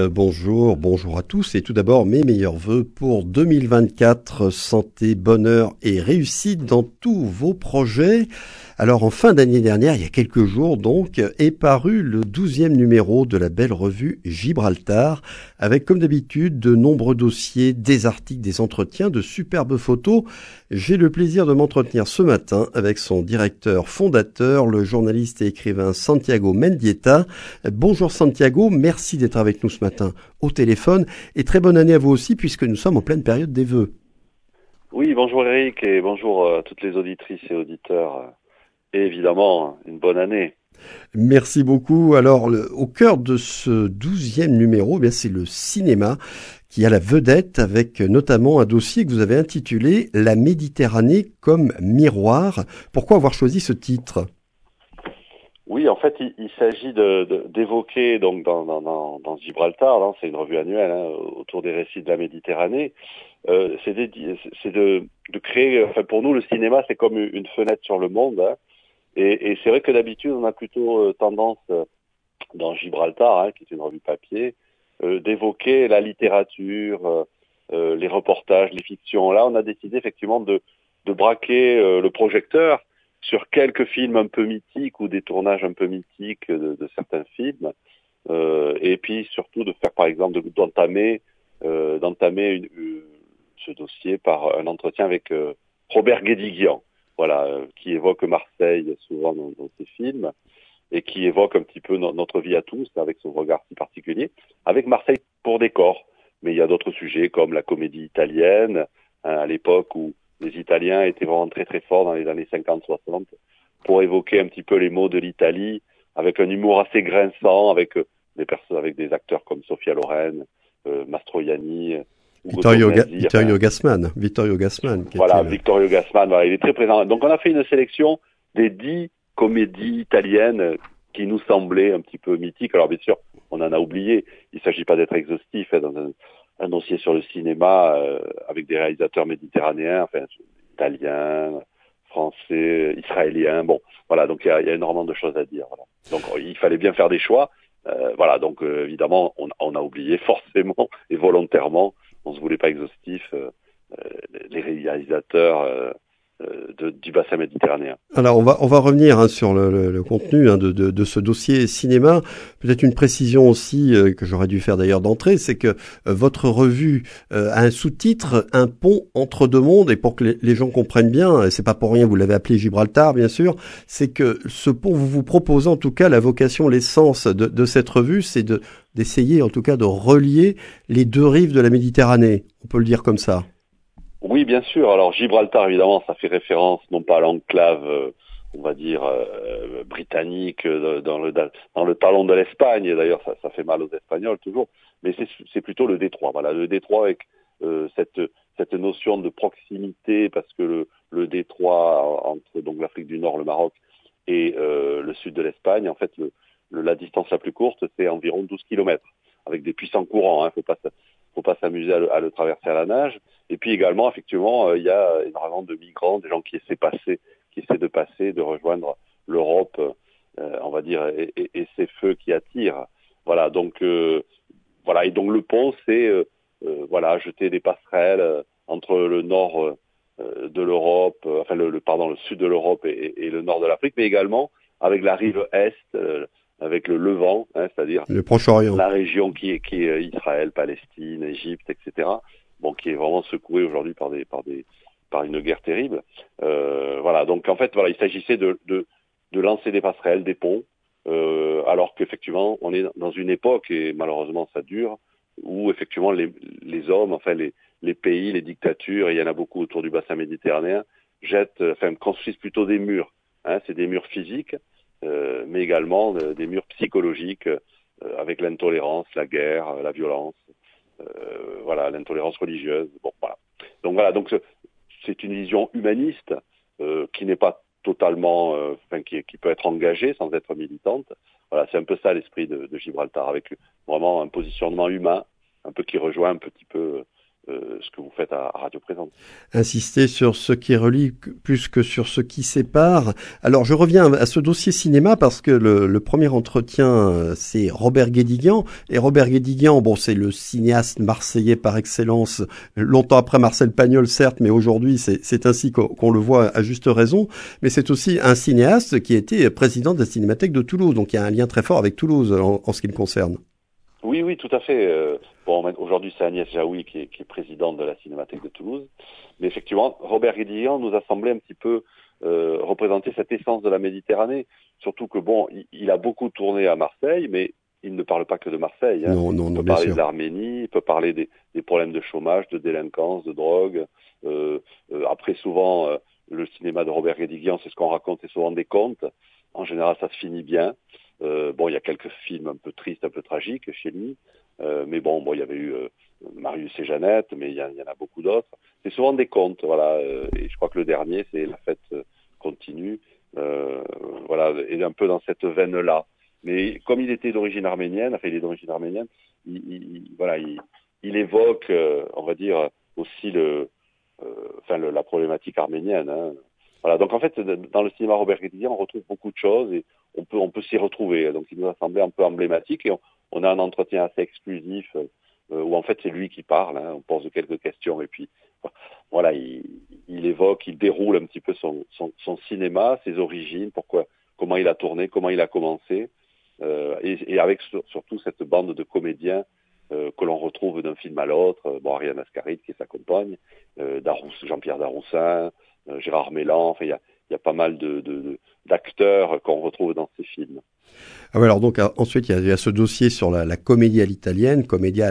Euh, bonjour, bonjour à tous et tout d'abord mes meilleurs voeux pour 2024, santé, bonheur et réussite dans tous vos projets. Alors en fin d'année dernière, il y a quelques jours donc, est paru le douzième numéro de la belle revue Gibraltar, avec comme d'habitude de nombreux dossiers, des articles, des entretiens, de superbes photos. J'ai le plaisir de m'entretenir ce matin avec son directeur fondateur, le journaliste et écrivain Santiago Mendieta. Bonjour Santiago, merci d'être avec nous ce matin au téléphone et très bonne année à vous aussi puisque nous sommes en pleine période des vœux. Oui, bonjour Eric et bonjour à toutes les auditrices et auditeurs et évidemment une bonne année. Merci beaucoup. Alors, au cœur de ce douzième numéro, eh c'est le cinéma qui a la vedette avec notamment un dossier que vous avez intitulé La Méditerranée comme miroir. Pourquoi avoir choisi ce titre? Oui, en fait, il, s'agit d'évoquer donc dans, dans, Gibraltar, hein, c'est une revue annuelle hein, autour des récits de la Méditerranée. Euh, c'est de, de, créer. Enfin, pour nous, le cinéma, c'est comme une fenêtre sur le monde. Hein, et, et c'est vrai que d'habitude, on a plutôt euh, tendance, euh, dans Gibraltar, hein, qui est une revue papier, euh, d'évoquer la littérature, les reportages, les fictions. Là, on a décidé effectivement de, de braquer le projecteur sur quelques films un peu mythiques ou des tournages un peu mythiques de, de certains films. et puis surtout de faire, par exemple, d'entamer d'entamer ce dossier par un entretien avec Robert Guédiguian voilà, euh, qui évoque Marseille souvent dans, dans, ses films et qui évoque un petit peu notre vie à tous avec son regard si particulier, avec Marseille pour décor. Mais il y a d'autres sujets comme la comédie italienne, hein, à l'époque où les Italiens étaient vraiment très très forts dans les années 50-60 pour évoquer un petit peu les mots de l'Italie avec un humour assez grinçant, avec euh, des personnes, avec des acteurs comme Sofia Loren, euh, Mastroianni, Vittorio, Vittorio Gassman. Vittorio Gassman. Voilà, Vittorio Gassman, voilà, il est très présent. Donc on a fait une sélection des dix comédies italiennes qui nous semblaient un petit peu mythiques. Alors bien sûr, on en a oublié. Il ne s'agit pas d'être exhaustif hein, dans un, dossier sur le cinéma euh, avec des réalisateurs méditerranéens, enfin italiens, français, israéliens. Bon, voilà, donc il y a, y a, énormément de choses à dire. Voilà. Donc il fallait bien faire des choix. Euh, voilà, donc euh, évidemment, on, on, a oublié forcément et volontairement on se voulait pas exhaustif, euh, euh, les réalisateurs euh, de, du bassin méditerranéen. Alors on va on va revenir hein, sur le, le, contenu hein, de, de, de, ce dossier cinéma. Peut-être une précision aussi que j'aurais dû faire d'ailleurs d'entrée, c'est que votre revue a un sous-titre, un pont entre deux mondes, et pour que les, les gens comprennent bien, c'est pas pour rien, vous l'avez appelé Gibraltar bien sûr, c'est que ce pont, vous vous proposez en tout cas la vocation, l'essence de, de cette revue, c'est de d'essayer en tout cas de relier les deux rives de la Méditerranée. On peut le dire comme ça. Oui, bien sûr. Alors Gibraltar, évidemment, ça fait référence non pas à l'enclave, euh, on va dire, euh, britannique euh, dans le, dans le talon de l'Espagne. D'ailleurs, ça, ça, fait mal aux Espagnols toujours. Mais c'est plutôt le détroit. Voilà, le détroit avec cette, cette notion de proximité, parce que le, le détroit entre donc l'Afrique du Nord, le Maroc et le sud de l'Espagne, en fait, le, la distance la plus courte, c'est environ 12 km, avec des puissants courants. Hein, faut pas faut pas s'amuser à, le, traverser à la nage. Et puis également, effectivement, euh, il y a énormément de migrants, des gens qui essaient passer, qui essaient de passer, de rejoindre l'Europe, euh, on va dire, et, et, ces feux qui attirent. Voilà, donc euh, voilà, et donc le pont, c'est voilà, jeter des passerelles entre le nord de l'Europe, enfin le, pardon, le sud de l'Europe et, et, le nord de l'Afrique, mais également avec la rive est, avec le Levant, hein, c'est-à-dire la région qui est, qui est Israël, Palestine, Égypte, etc. Bon, qui est vraiment secouée aujourd'hui par des, par des, par une guerre terrible. Euh, voilà. Donc en fait, voilà, il s'agissait de, de, de, lancer des passerelles, des ponts, euh, alors qu'effectivement, on est dans une époque et malheureusement ça dure où effectivement les, les hommes, enfin les, les pays, les dictatures, et il y en a beaucoup autour du bassin méditerranéen, jettent, enfin construisent plutôt des murs. Hein, c'est des murs physiques mais également euh, des murs psychologiques euh, avec l'intolérance, la guerre, la violence, voilà, l'intolérance religieuse. Bon, voilà. Donc voilà, donc c'est une vision humaniste qui n'est pas totalement, enfin qui, qui, peut être engagée sans être militante. Voilà, c'est un peu ça l'esprit de, de, Gibraltar, avec vraiment un positionnement humain, un peu qui rejoint un petit peu euh, ce que vous faites à, Radio Présente. Insister sur ce qui relie plus que sur ce qui sépare. Alors je reviens à ce dossier cinéma parce que le, premier entretien euh, c'est Robert Guédiguian et Robert Guédiguian bon c'est le cinéaste marseillais par excellence longtemps après Marcel Pagnol certes mais aujourd'hui c'est ainsi qu'on le voit à juste raison mais c'est aussi un cinéaste qui était président de la Cinémathèque de Toulouse donc il y a un lien très fort avec Toulouse en, ce qui me concerne. Oui oui tout à fait. Euh, Bon, aujourd'hui, c'est Agnès Jaoui qui est, qui est, présidente de la Cinémathèque de Toulouse. Mais effectivement, Robert Guédiguian nous a semblé un petit peu euh, représenter cette essence de la Méditerranée. Surtout que, bon, il, a beaucoup tourné à Marseille, mais il ne parle pas que de Marseille. Hein. Non, non, il peut parler de l'Arménie, il peut parler des, des, problèmes de chômage, de délinquance, de drogue. Euh, euh, après, souvent, euh, le cinéma de Robert Guédiguian, c'est ce qu'on raconte, c'est souvent des contes. En général, ça se finit bien. Euh, bon, il y a quelques films un peu tristes, un peu tragiques chez lui, euh, mais bon, bon, il y avait eu euh, Marius et Jeannette, mais il y, en a beaucoup d'autres. C'est souvent des contes, voilà. et je crois que le dernier, c'est La fête continue, voilà, et un peu dans cette veine-là. Mais comme il était d'origine arménienne, enfin il est d'origine arménienne, il, il, voilà, il, il évoque, on va dire, aussi le, enfin le, la problématique arménienne. Hein. Voilà, donc en fait, dans le cinéma Robert Guédiguian, on retrouve beaucoup de choses et on peut, on peut s'y retrouver. Donc il nous a semblé un peu emblématique et on, a un entretien assez exclusif euh, où en fait c'est lui qui parle. Hein, on pose quelques questions et puis voilà, il, il, évoque, il déroule un petit peu son, son, son, cinéma, ses origines, pourquoi, comment il a tourné, comment il a commencé, euh, et, et, avec surtout cette bande de comédiens euh, que l'on retrouve d'un film à l'autre. Bon, Ariane Ascaride qui s'accompagne, euh, Jean-Pierre Daroussin, euh, Gérard Mélan, enfin il y a, y a, pas mal de, de, d'acteurs qu'on retrouve dans ces films. Ah alors donc euh, ensuite il y, a, ce dossier sur la, la comédie à l'italienne, comédia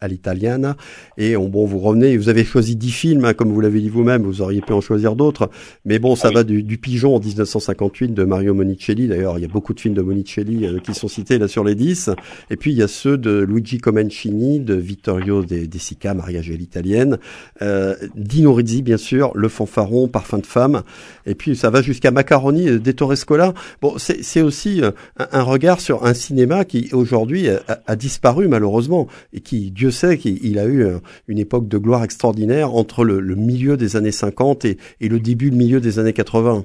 à l'italiana, et on, bon vous revenez, vous avez choisi dix films, hein, comme vous l'avez dit vous-même, vous auriez pu en choisir d'autres, mais bon ça ah va du, du, Pigeon en 1958 de Mario Monicelli, d'ailleurs il y a beaucoup de films de Monicelli euh, qui sont cités là sur les dix, et puis il y a ceux de Luigi Comencini, de Vittorio De, de Sica, Mariage à l'italienne, euh, Dino Rizzi bien sûr, Le Fanfaron, Parfum de femme, et puis ça va jusqu'à Macaroni, euh, D'Ettore Scola. Bon c'est aussi un, regard sur un cinéma qui aujourd'hui a, disparu malheureusement et qui, Dieu sait qu'il a eu une époque de gloire extraordinaire entre le, milieu des années 50 et, le début, le milieu des années 80.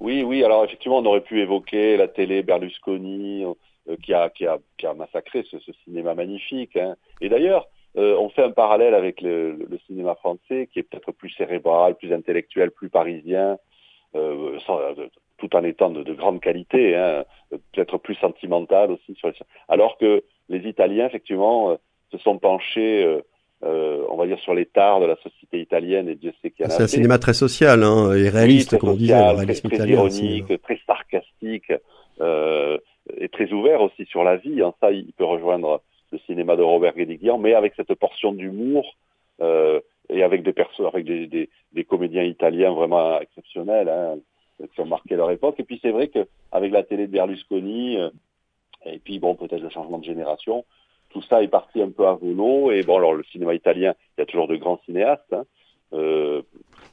Oui, oui. Alors effectivement, on aurait pu évoquer la télé Berlusconi euh, qui, a, qui, a, qui a massacré ce, cinéma magnifique. Hein. Et d'ailleurs, euh, on fait un parallèle avec le, cinéma français qui est peut-être plus cérébral, plus intellectuel, plus parisien, euh, tout en étant de, de grande qualité, hein, peut-être plus sentimental aussi. Sur les... Alors que les Italiens, effectivement, euh, se sont penchés, euh, euh, on va dire, sur les tares de la société italienne, et Dieu sait qu'il y en a. C'est un cinéma très social hein, et réaliste, comme on disait, réaliste très, très ironique, très sarcastique, euh, et très ouvert aussi sur la vie. Hein. Ça, il peut rejoindre le cinéma de Robert Guédiguian, mais avec cette portion d'humour euh, et avec des persos, avec des, des, des, comédiens italiens vraiment exceptionnels. Hein qui ont marqué leur époque. Et puis c'est vrai qu'avec la télé de Berlusconi, euh, et puis bon, peut-être le changement de génération, tout ça est parti un peu à volo. Et bon, alors le cinéma italien, il y a toujours de grands cinéastes, hein, euh,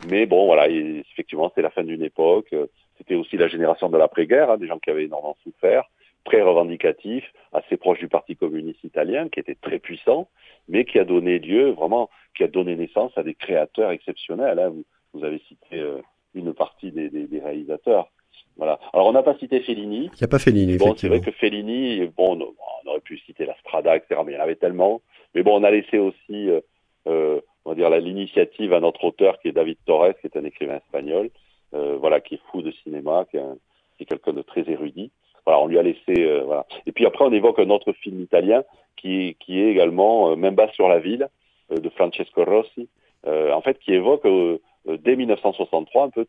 mais bon, voilà, effectivement, c'est la fin d'une époque. C'était aussi la génération de l'après-guerre, hein, des gens qui avaient énormément souffert, très revendicatifs, assez proches du Parti communiste italien, qui était très puissant, mais qui a donné lieu, vraiment, qui a donné naissance à des créateurs exceptionnels. Hein. Vous, vous, avez cité euh, une partie des, des, des réalisateurs. Voilà. Alors on n'a pas cité Fellini. Il n'y a pas Fellini. Bon, c'est vrai que Fellini, bon, on aurait pu citer la Strada, etc. Mais il y en avait tellement. Mais bon, on a laissé aussi, euh, euh on va dire, l'initiative à notre auteur qui est David Torres, qui est un écrivain espagnol, euh, voilà, qui est fou de cinéma, qui est, est quelqu'un de très érudit. Voilà, on lui a laissé, voilà. Et puis après, on évoque un autre film italien qui, qui est également Même bas sur la ville de Francesco Rossi, en fait, qui évoque dès 1963 un peu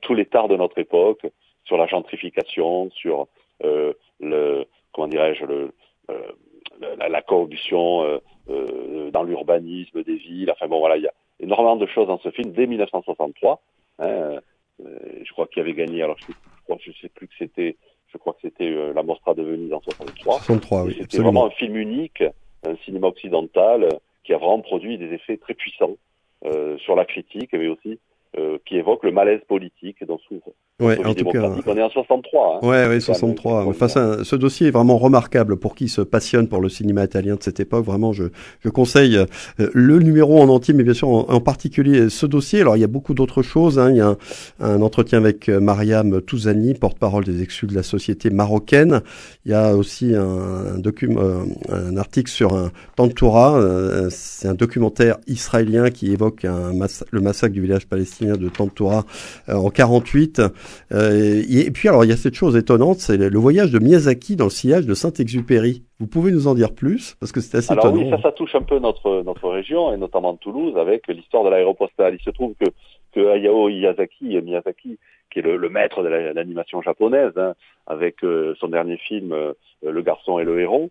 tous les tares de notre époque sur la gentrification, sur euh, le comment dirais-je le euh, la, la, corruption euh, euh, dans l'urbanisme des villes. Enfin bon voilà, il y a énormément de choses dans ce film dès 1963. Hein, je crois qu'il avait gagné. Alors je, je, je sais plus que c'était. Je crois que c'était la Mostra de Venise en 63. 63 oui, c'était vraiment un film unique, un cinéma occidental qui a vraiment produit des effets très puissants euh, sur la critique, mais aussi euh, qui évoque le malaise politique dans souffre. Ouais, en tout cas, on est en 63. Hein. Ouais, ouais, 63. Enfin, ce dossier est vraiment remarquable pour qui se passionne pour le cinéma italien de cette époque. Vraiment, je, je conseille euh, le numéro en entier, mais bien sûr en, particulier ce dossier. Alors, il y a beaucoup d'autres choses. Hein. Il y a un, entretien avec euh, Mariam Touzani, porte-parole des exclus de la société marocaine. Il y a aussi un, un, document, un article sur un Tantoura. C'est un documentaire israélien qui évoque le massacre du village palestinien de Tantoura en 48. Euh, et puis alors il y a cette chose étonnante, c'est le voyage de Miyazaki dans le sillage de Saint-Exupéry. Vous pouvez nous en dire plus? Parce que c'est assez alors étonnant. oui, ça, ça touche un peu notre notre région et notamment Toulouse avec l'histoire de l'aéropostale. Il se trouve que que Hayao Miyazaki, Miyazaki qui est le, maître de l'animation japonaise, hein, avec euh, son dernier film euh, Le garçon et le héros,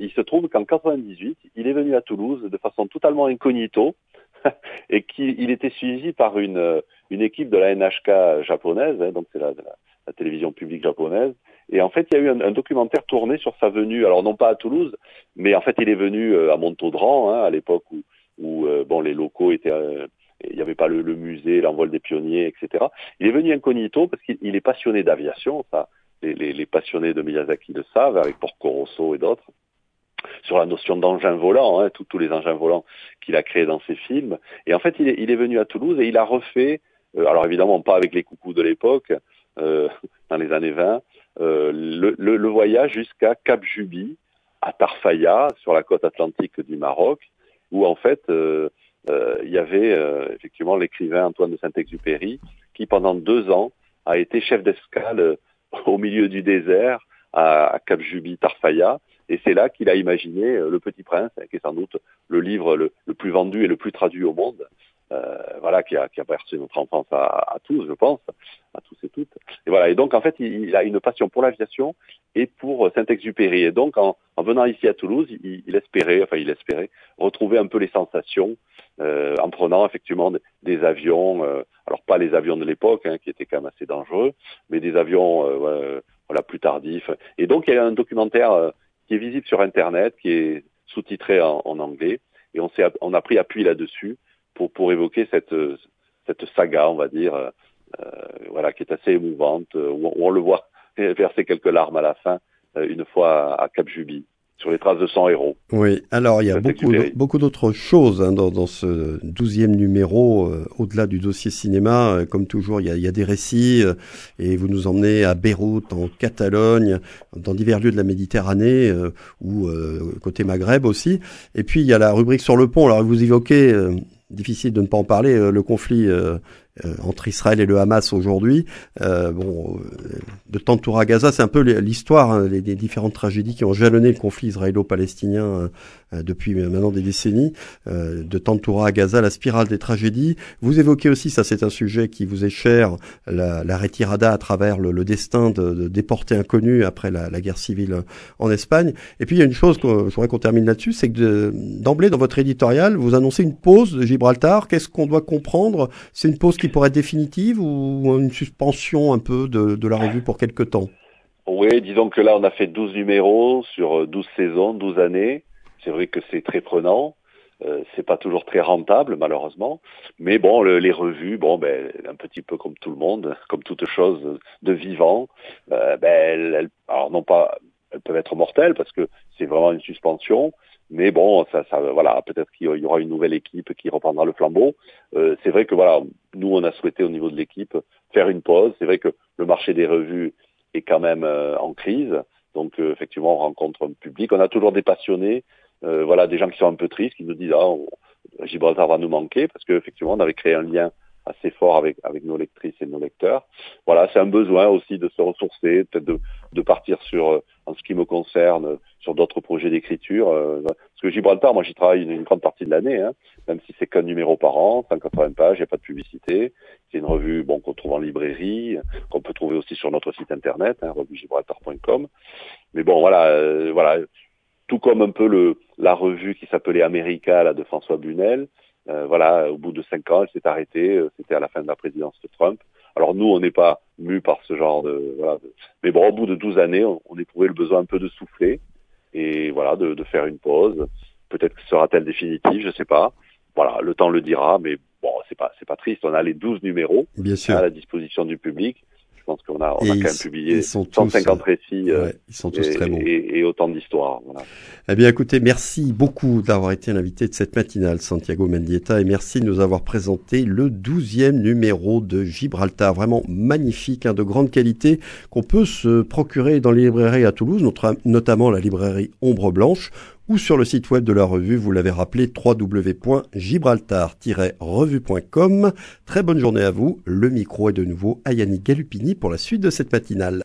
il se trouve qu'en 98, il est venu à Toulouse de façon totalement incognito et qu'il était suivi par une, une équipe de la NHK japonaise, hein, donc c'est la, la, télévision publique japonaise. Et en fait, il y a eu un, documentaire tourné sur sa venue, alors non pas à Toulouse, mais en fait, il est venu euh, à Montaudran, hein, à l'époque où, où euh, bon, les locaux étaient... Euh, il n'y avait pas le, musée, l'envol des pionniers, etc. Il est venu incognito parce qu'il est passionné d'aviation, ça, les, les, les, passionnés de Miyazaki le savent, avec Porco Rosso et d'autres sur la notion d'engin volant, hein, tous les engins volants qu'il a créés dans ses films. Et en fait, il est, il est venu à Toulouse et il a refait, euh, alors évidemment pas avec les coucous de l'époque, euh, dans les années 20, euh, le, le, le, voyage jusqu'à Cap Juby, à Tarfaya, sur la côte atlantique du Maroc, où en fait euh, euh, il y avait effectivement l'écrivain Antoine de Saint-Exupéry, qui pendant deux ans a été chef d'escale au milieu du désert à Cap Juby, Tarfaya, et c'est là qu'il a imaginé euh, Le Petit Prince, qui est sans doute le livre le, plus vendu et le plus traduit au monde. Euh, voilà, qui a, qui a notre enfance à, à, tous, je pense, à tous et toutes. Et voilà. Et donc, en fait, il, a une passion pour l'aviation et pour Saint-Exupéry. Et donc, en, en, venant ici à Toulouse, il, il, espérait, enfin, il espérait retrouver un peu les sensations euh, en prenant effectivement des, avions. Euh, alors, pas les avions de l'époque, hein, qui étaient quand même assez dangereux, mais des avions, euh, voilà, plus tardifs. Et donc, il y a un documentaire qui est visible sur Internet, qui est sous-titré en, anglais. Et on, on a pris appui là-dessus pour, pour évoquer cette, cette saga, on va dire, euh, voilà, qui est assez émouvante, où on, le voit verser quelques larmes à la fin, euh, une fois à Cap Juby sur les traces de son héros. Oui, alors il y a beaucoup, beaucoup d'autres choses hein, dans, dans, ce douzième numéro, euh, au-delà du dossier cinéma. Euh, comme toujours, il y, a, il y a, des récits euh, et vous nous emmenez à Beyrouth, en Catalogne, dans divers lieux de la Méditerranée ou côté Maghreb aussi. Et puis il y a la rubrique sur le pont. Alors vous évoquez difficile de ne pas en parler, le conflit entre Israël et le Hamas aujourd'hui. Euh, bon, euh, de Tantoura à Gaza, c'est un peu l'histoire hein, des différentes tragédies qui ont jalonné le conflit israélo-palestinien depuis maintenant des décennies. de Tantoura à Gaza, la spirale des tragédies. Vous évoquez aussi, ça c'est un sujet qui vous est cher, la, la retirada à travers le, destin de, de, déportés inconnus après la, la, guerre civile en Espagne. Et puis il y a une chose, que je voudrais qu'on termine là-dessus, c'est que d'emblée dans votre éditorial, vous annoncez une pause de Gibraltar. Qu'est-ce qu'on doit comprendre? C'est une pause qui pourrait être définitive ou une suspension un peu de, la revue pour quelque temps? Oui, disons que là, on a fait 12 numéros sur 12 saisons, 12 années. C'est vrai que c'est très prenant. Euh, c'est pas toujours très rentable malheureusement, mais bon les revues, bon ben un petit peu comme tout le monde, comme toute chose de vivant, euh, ben elles, alors non pas elles peuvent être mortelles parce que c'est vraiment une suspension, mais bon, ça, voilà, peut-être qu'il y aura une nouvelle équipe qui reprendra le flambeau. Euh, c'est vrai que voilà, nous on a souhaité au niveau de l'équipe faire une pause. C'est vrai que le marché des revues est quand même euh, en crise, donc euh, effectivement on rencontre un public. On a toujours des passionnés, voilà, des gens qui sont un peu tristes, qui nous disent ah, Gibraltar va nous manquer parce qu'effectivement on avait créé un lien assez fort avec avec nos lectrices et nos lecteurs. Voilà, c'est un besoin aussi de se ressourcer, peut-être de, de partir sur, en ce qui me concerne, sur d'autres projets d'écriture. Euh, parce que Gibraltar, moi j'y travaille une, grande partie de l'année, hein, même si c'est qu'un numéro par an, 180 pages, il n'y a pas de publicité. C'est une revue bon qu'on trouve en librairie, qu'on peut trouver aussi sur notre site internet, hein, revuegibraltar.com. Mais bon, voilà, euh, voilà, tout comme un peu le la revue qui s'appelait America là, de François Bunel. Euh, voilà, au bout de cinq ans, elle s'est arrêtée. Euh, c'était à la fin de la présidence de Trump. Alors nous, on n'est pas mu par ce genre de, voilà, mais bon, au bout de 12 années, on, on éprouvait le besoin un peu de souffler et voilà, de, de faire une pause. Peut-être que sera-t-elle définitive, je sais pas. Voilà, le temps le dira, mais bon, c'est pas c'est pas triste. On a les 12 numéros Bien sûr. à la disposition du public. Pense qu'on a, on a quand ils même publié ils sont 150 tous, récits euh, Ouais, ils sont tous et, très bons. et- et autant d'histoires. Voilà. Eh bien, écoutez, merci beaucoup d'avoir été l'invité de cette matinale, Santiago Mendieta, et merci de nous avoir présenté le douzième numéro de Gibraltar, vraiment magnifique, hein, de grande qualité, qu'on peut se procurer dans les librairies à Toulouse, notre- notamment la librairie Ombre Blanche, ou sur le site web de la revue, vous l'avez rappelé, www.gibraltar-revue.com. Très bonne journée à vous. Le micro est de nouveau à Yannick Galupini pour la suite de cette matinale.